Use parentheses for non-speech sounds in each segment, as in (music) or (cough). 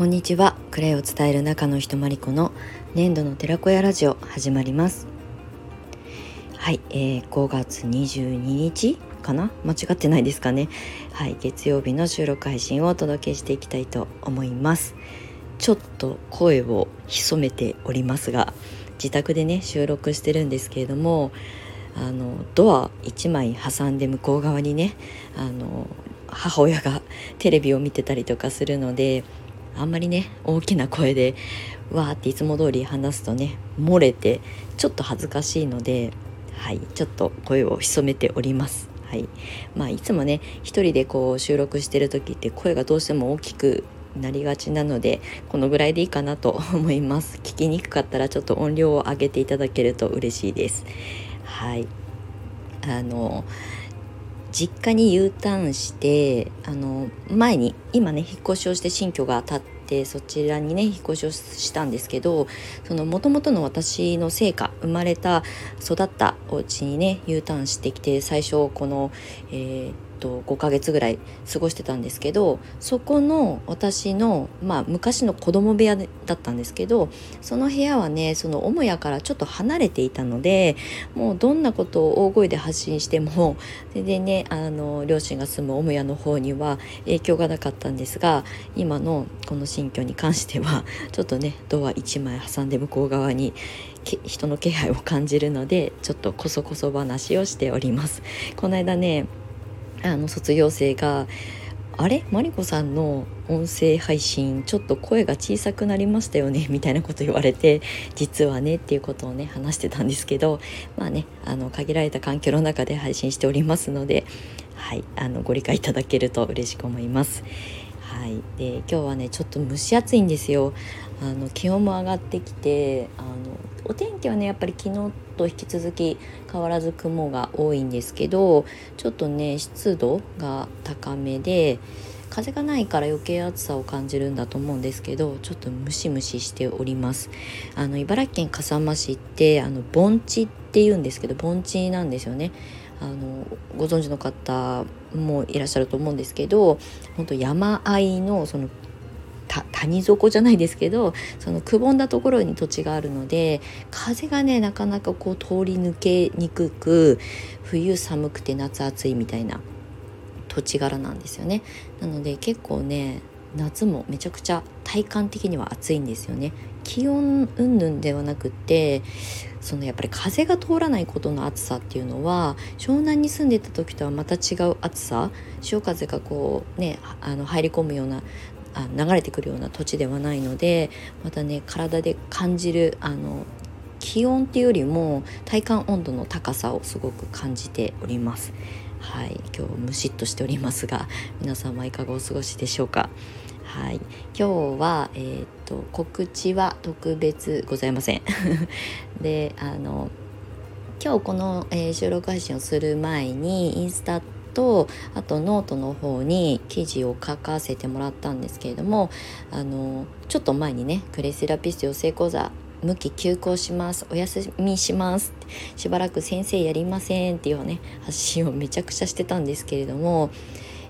こんにちは。クレイを伝える中の人まりこの粘土の寺子屋ラジオ始まります。はい、えー、5月22日かな？間違ってないですかね。はい月曜日の収録配信をお届けしていきたいと思います。ちょっと声を潜めておりますが自宅でね収録してるんですけれどもあのドア1枚挟んで向こう側にねあの母親がテレビを見てたりとかするのであんまりね大きな声でわーっていつも通り話すとね漏れてちょっと恥ずかしいのではいちょっと声を潜めております。はい。まあ、いつもね一人でこう収録してる時って声がどうしても大きくなりがちなのでこのぐらいでいいかなと思います。(laughs) 聞きにくかったらちょっと音量を上げていただけると嬉しいです。はい。あの実家に U ターンしてあの前に今ね引っ越しをして新居が建ってそちらにね引っ越しをしたんですけどその元々の私の成果生まれた育ったお家にね U ターンしてきて最初この、えーと5ヶ月ぐらい過ごしてたんですけどそこの私の、まあ、昔の子供部屋だったんですけどその部屋はねその母屋からちょっと離れていたのでもうどんなことを大声で発信しても全然ねあの両親が住む母屋の方には影響がなかったんですが今のこの新居に関してはちょっとねドア1枚挟んで向こう側に人の気配を感じるのでちょっとこそこそ話をしております。この間ねあの卒業生があれ？マリコさんの音声配信ちょっと声が小さくなりましたよね？(laughs) みたいなこと言われて実はねっていうことをね話してたんですけどまあねあの限られた環境の中で配信しておりますのではいあのご理解いただけると嬉しく思います。はい、で今日はねちょっと蒸し暑いんですよ。あの気温も上がってきてあのお天気はねやっぱり昨日と引き続き変わらず雲が多いんですけどちょっとね湿度が高めで風がないから余計暑さを感じるんだと思うんですけどちょっとムシムシしております。あの茨城県笠間市ってあの盆地って言うんですけど盆地なんですよね。あのご存知の方もいらっしゃると思うんですけど本当山あいのその谷底じゃないですけどそのくぼんだところに土地があるので風がねなかなかこう通り抜けにくく冬寒くて夏暑いみたいな土地柄なんですよね。なので結構ね夏もめちゃくちゃ体感的には暑いんですよね。気温云々ではなくてそのやっぱり風が通らないことの暑さっていうのは湘南に住んでた時とはまた違う暑さ潮風がこうねあの入り込むようなあ流れてくるような土地ではないのでまたね体で感じるあの気温っていうよりも体感温度の高さをすごく感じております。はい、今日ムシッとしておりますが皆様いかがお過ごしでしょうか？はい、今日は、えー、っと告知は特別ございません。(laughs) であの今日この、えー、収録配信をする前にインスタとあとノートの方に記事を書かせてもらったんですけれどもあのちょっと前にねクレイセラピスト養成講座無期休講しますお休みしますしばらく先生やりませんっていうね発信をめちゃくちゃしてたんですけれども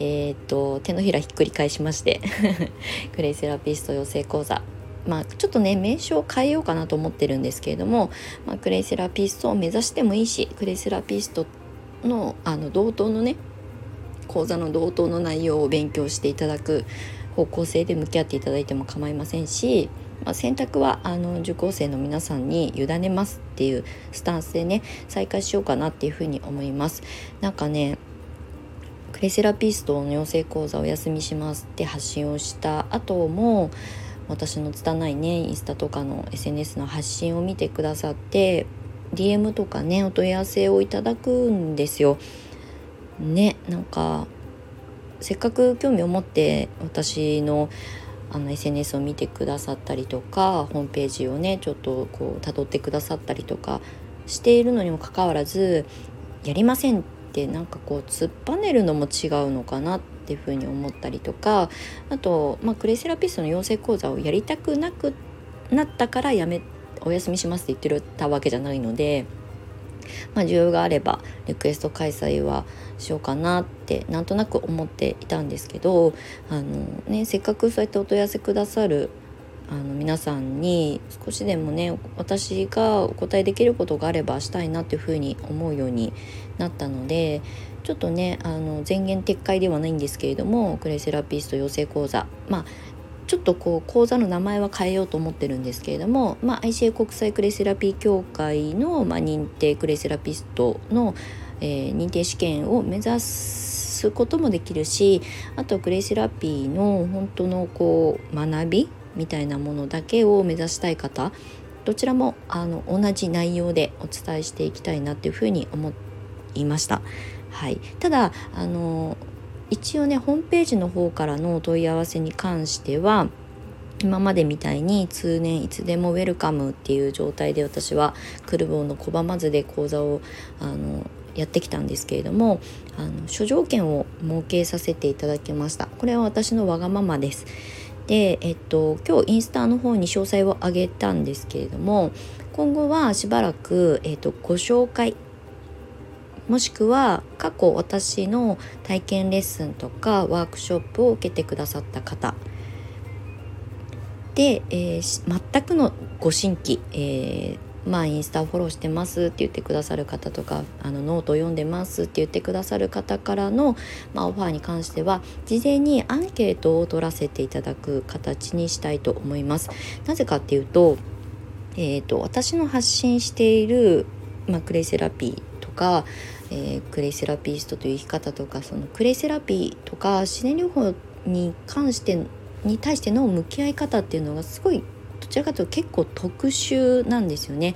えー、っと手のひらひっくり返しまして (laughs) クレイセラピスト養成講座まあ、ちょっとね名称を変えようかなと思ってるんですけれども、まあ、クレイセラピストを目指してもいいしクレイセラピストのあの同等のね講座の同等の内容を勉強していただく方向性で向き合っていただいても構いませんし、まあ、選択はあの受講生の皆さんに委ねますっていうスタンスでね再開しようかなっていうふうに思います。なんかねクレセラピストの養成講座お休みしますって発信をした後も私の拙いねインスタとかの SNS の発信を見てくださって DM とかねお問い合わせをいただくんですよ。ねなんかせっかく興味を持って私のの SNS を見てくださったりとかホームページをねちょっとこう辿ってくださったりとかしているのにもかかわらずやりませんってなんかこう突っぱねるのも違うのかなっていうふうに思ったりとかあと、まあ、クレイセラピストの養成講座をやりたくなくなったからやめお休みしますって言ってたわけじゃないのでまあ、需要があればリクエスト開催はしようかなってなんとなく思っていたんですけどあの、ね、せっかくそうやってお問い合わせくださるあの皆さんに少しでもね私がお答えできることがあればしたいなっていうふうに思うようになったのでちょっとねあの前言撤回ではないんですけれどもクレイセラピスト養成講座。まあちょっとこう講座の名前は変えようと思ってるんですけれども、まあ、ICA 国際クレイセラピー協会の、まあ、認定クレイセラピストの、えー、認定試験を目指すこともできるしあとクレイセラピーの本当のこう学びみたいなものだけを目指したい方どちらもあの同じ内容でお伝えしていきたいなっていうふうに思いました。はい、ただあの一応ねホームページの方からのお問い合わせに関しては今までみたいに通年いつでもウェルカムっていう状態で私はクルボンの拒まずで講座をあのやってきたんですけれどもあの諸条件を設けさせていただきました。これは私のわがままです。で、えっと、今日インスタの方に詳細を上げたんですけれども今後はしばらく、えっと、ご紹介もしくは過去私の体験レッスンとかワークショップを受けてくださった方。で、えー、全くのご新規、えーまあインスタフォローしてますって言ってくださる方とかあのノート読んでますって言ってくださる方からの、まあ、オファーに関しては事前にアンケートを取らせていただく形にしたいと思います。なぜかっていうと,、えーと、私の発信している、まあ、クレイセラピーとか、えー、クレイセラピストという生き方とかそのクレイセラピーとか自然療法に関してに対しての向き合い方っていうのがすごいちらかというと結構特殊なんですよね。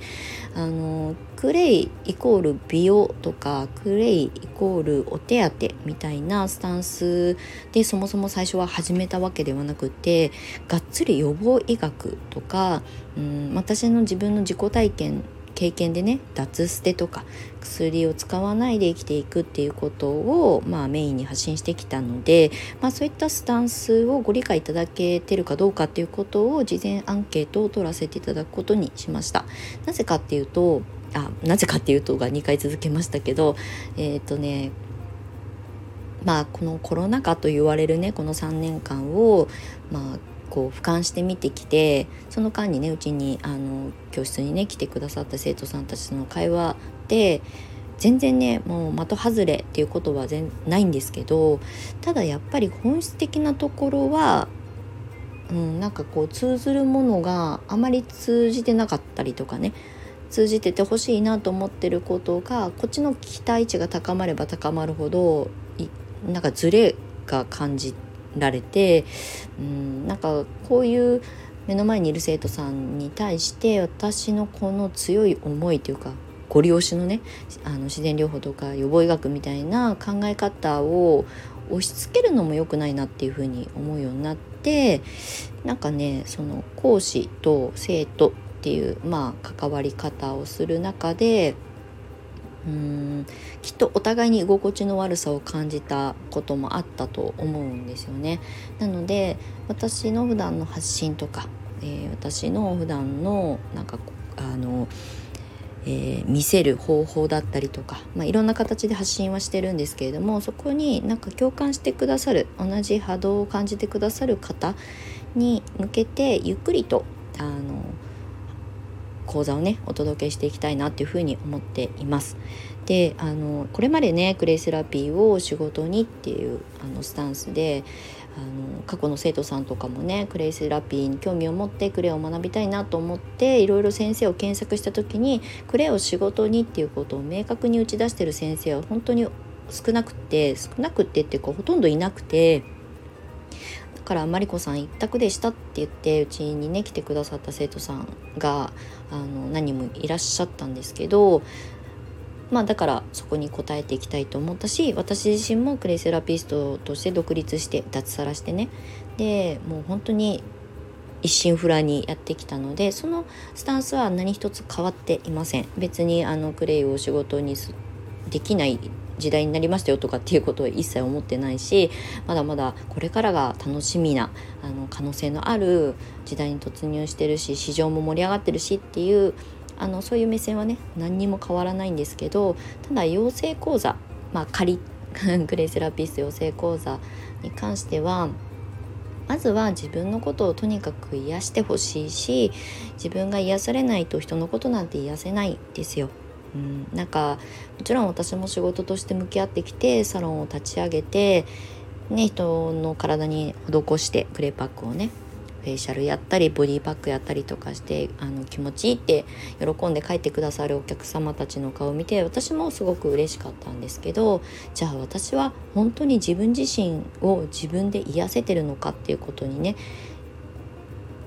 あのクレイイコール美容とかクレイイコールお手当みたいなスタンスでそもそも最初は始めたわけではなくてがっつり予防医学とか、うん、私の自分の自己体験経験でね脱捨てとか薬を使わないで生きていくっていうことを、まあ、メインに発信してきたので、まあ、そういったスタンスをご理解いただけてるかどうかっていうことを事前アンケートを取らせていただくことにしました。なぜかっていうとあなぜかっていうとが2回続けましたけどえっ、ー、とねまあこのコロナ禍と言われるねこの3年間をまあこう俯瞰して見てきてその間にねうちにあの教室にね来てくださった生徒さんたちとの会話で全然ねもう的外れっていうことは全ないんですけどただやっぱり本質的なところは、うん、なんかこう通ずるものがあまり通じてなかったりとかね通じててほしいなと思ってることがこっちの期待値が高まれば高まるほどなんかズレが感じてられてうんなんかこういう目の前にいる生徒さんに対して私のこの強い思いというかご利用しのねあの自然療法とか予防医学みたいな考え方を押し付けるのも良くないなっていうふうに思うようになってなんかねその講師と生徒っていうまあ関わり方をする中でうんきっとお互いに居心地の悪さを感じたこともあったと思うんですよね。なので私の普段の発信とか、えー、私の普段のなんかあの、えー、見せる方法だったりとか、まあ、いろんな形で発信はしてるんですけれどもそこになんか共感してくださる同じ波動を感じてくださる方に向けてゆっくりとあの講座をねお届けしていきたいなっていうふうに思っています。であのこれまでねクレイセラピーを仕事にっていうあのスタンスであの過去の生徒さんとかもねクレイセラピーに興味を持ってクレイを学びたいなと思っていろいろ先生を検索した時にクレイを仕事にっていうことを明確に打ち出してる先生は本当に少なくて少なくてっていうかほとんどいなくてからマリコさん一択でしたって言ってうちにね来てくださった生徒さんがあの何人もいらっしゃったんですけどまあだからそこに応えていきたいと思ったし私自身もクレイセラピストとして独立して脱サラしてね。でもう本当に一心不乱にやってきたのでそのスタンスは何一つ変わっていません。別にあのクレイを仕事にできない時代になりましたよとかっていうことは一切思ってないしまだまだこれからが楽しみなあの可能性のある時代に突入してるし市場も盛り上がってるしっていうあのそういう目線はね何にも変わらないんですけどただ養成講座まあ仮 (laughs) グレイセラピスト養成講座に関してはまずは自分のことをとにかく癒してほしいし自分が癒されないと人のことなんて癒せないですよ。うん、なんかもちろん私も仕事として向き合ってきてサロンを立ち上げて、ね、人の体に施してクレーパックをねフェイシャルやったりボディーパックやったりとかしてあの気持ちいいって喜んで帰ってくださるお客様たちの顔を見て私もすごく嬉しかったんですけどじゃあ私は本当に自分自身を自分で癒せてるのかっていうことにね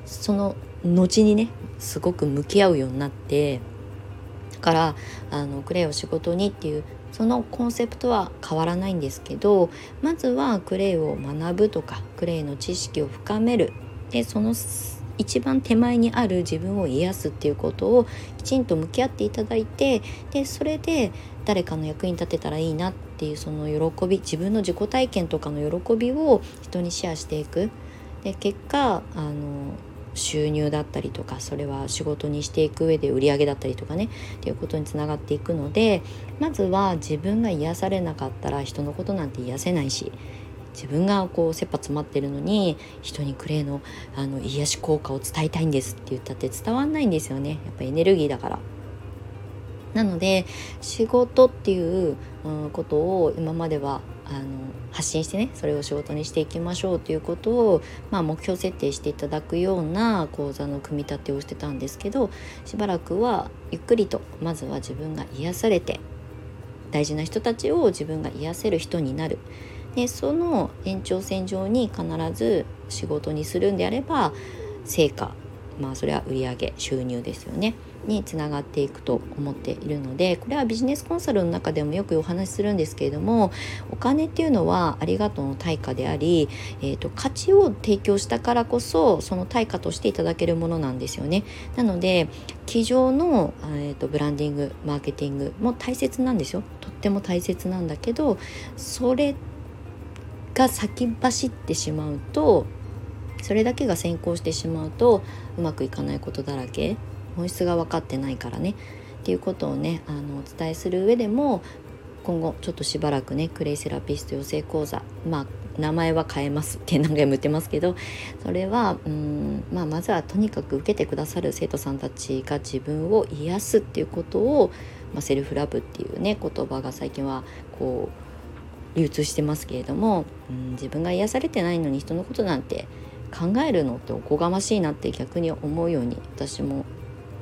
その後にねすごく向き合うようになってからあのクレイを仕事にっていうそのコンセプトは変わらないんですけどまずはクレイを学ぶとかクレイの知識を深める。でその一番手前にある自分を癒すっていうことをきちんと向き合っていただいてでそれで誰かの役に立てたらいいなっていうその喜び自分の自己体験とかの喜びを人にシェアしていく。で結果あの収入だったりとかそれは仕事にしていく上で売り上げだったりとかねっていうことにつながっていくのでまずは自分が癒されなかったら人のことなんて癒せないし自分がこう切羽詰まってるのに人にクレイのあの癒し効果を伝えたいんですって言ったって伝わんないんですよねやっぱエネルギーだから。なので仕事っていう、ことを今まではあの発信してねそれを仕事にしていきましょうということを、まあ、目標設定していただくような講座の組み立てをしてたんですけどしばらくはゆっくりとまずは自分が癒されて大事な人たちを自分が癒せる人になる。でその延長線上に必ず仕事にするんであれば成果まあそれは売上収入ですよね。につながっていくと思っているのでこれはビジネスコンサルの中でもよくお話しするんですけれどもお金っていうのはありがとうの対価であり、えーと、価値を提供したからこそその対価としていただけるものなんですよね。なので机上の、えーとブランディングマーケティングも大切なんですよとっても大切なんだけどそれが先走ってしまうとそれだけが先行してしまうとうまくいかないことだらけ本質が分かってないからね。っていうことをねあのお伝えする上でも今後ちょっとしばらくねクレイセラピスト養成講座まあ名前は変えますって何回も言ってますけどそれはうん、まあ、まずはとにかく受けてくださる生徒さんたちが自分を癒すっていうことを、まあ、セルフラブっていうね言葉が最近はこう流通してますけれども、うん、自分が癒されてないのに人のことなんて考えるのっておこがましいなって逆に思うように私も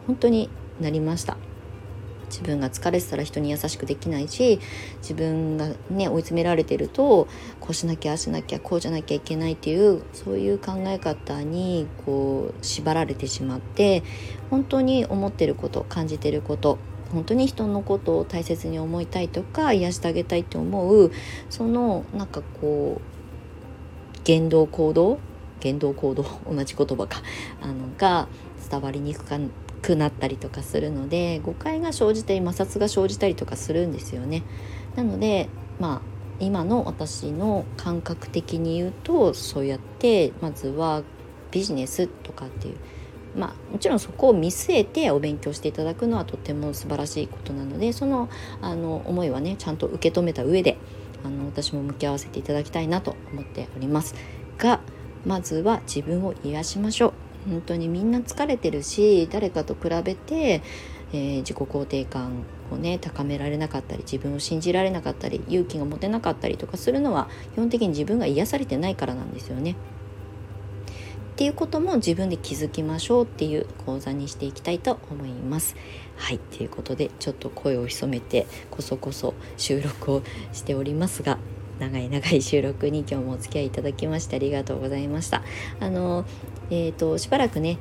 本当になりました。自分が疲れてたら人に優しくできないし自分がね追い詰められてるとこうしなきゃあしなきゃこうじゃなきゃいけないっていうそういう考え方にこう縛られてしまって本当に思ってること感じてること本当に人のことを大切に思いたいとか癒してあげたいって思うそのなんかこう言動行動言動行動 (laughs) 同じ言葉かあのが伝わりにくかっくなったりとかするので誤解が生じたり摩擦が生じたりとかするんですよね。なのでまあ今の私の感覚的に言うとそうやってまずはビジネスとかっていうまあ、もちろんそこを見据えてお勉強していただくのはとても素晴らしいことなのでそのあの思いはねちゃんと受け止めた上であの私も向き合わせていただきたいなと思っておりますがまずは自分を癒しましょう本当にみんな疲れてるし誰かと比べて、えー、自己肯定感をね高められなかったり自分を信じられなかったり勇気が持てなかったりとかするのは基本的に自分が癒されてないからなんですよね。っていうことも自分で気づきましょうっていう講座にしていきたいと思います。はいということでちょっと声を潜めてこそこそ収録をしておりますが長い長い収録に今日もお付き合いいただきましてありがとうございました。あのえーと、しばらくね、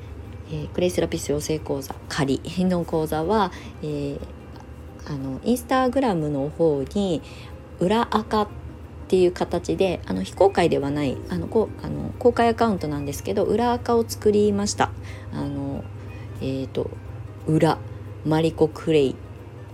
えー、クレイセラピス養成講座仮の講座は、えー、あのインスタグラムの方に裏垢っていう形であの非公開ではないあのこあの公開アカウントなんですけど裏垢を作りましたあのえっ、ー、と裏マリコクレイ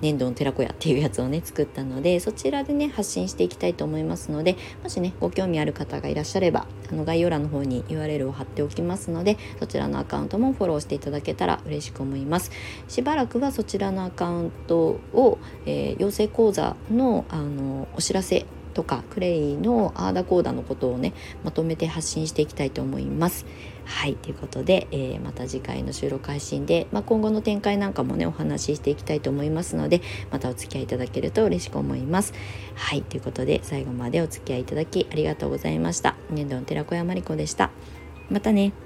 粘土の寺子屋っていうやつをね作ったのでそちらでね発信していきたいと思いますのでもしねご興味ある方がいらっしゃればあの概要欄の方に URL を貼っておきますのでそちらのアカウントもフォローしていただけたら嬉しく思いますしばらくはそちらのアカウントを、えー、養成講座のあのお知らせとかクレイのアーダコーダのことをねまとめて発信していきたいと思います。はいということで、えー、また次回の収録配信で、まあ、今後の展開なんかもねお話ししていきたいと思いますのでまたお付き合いいただけると嬉しく思います。はいということで最後までお付き合いいただきありがとうございました。年度の寺子屋まりこでした。またね。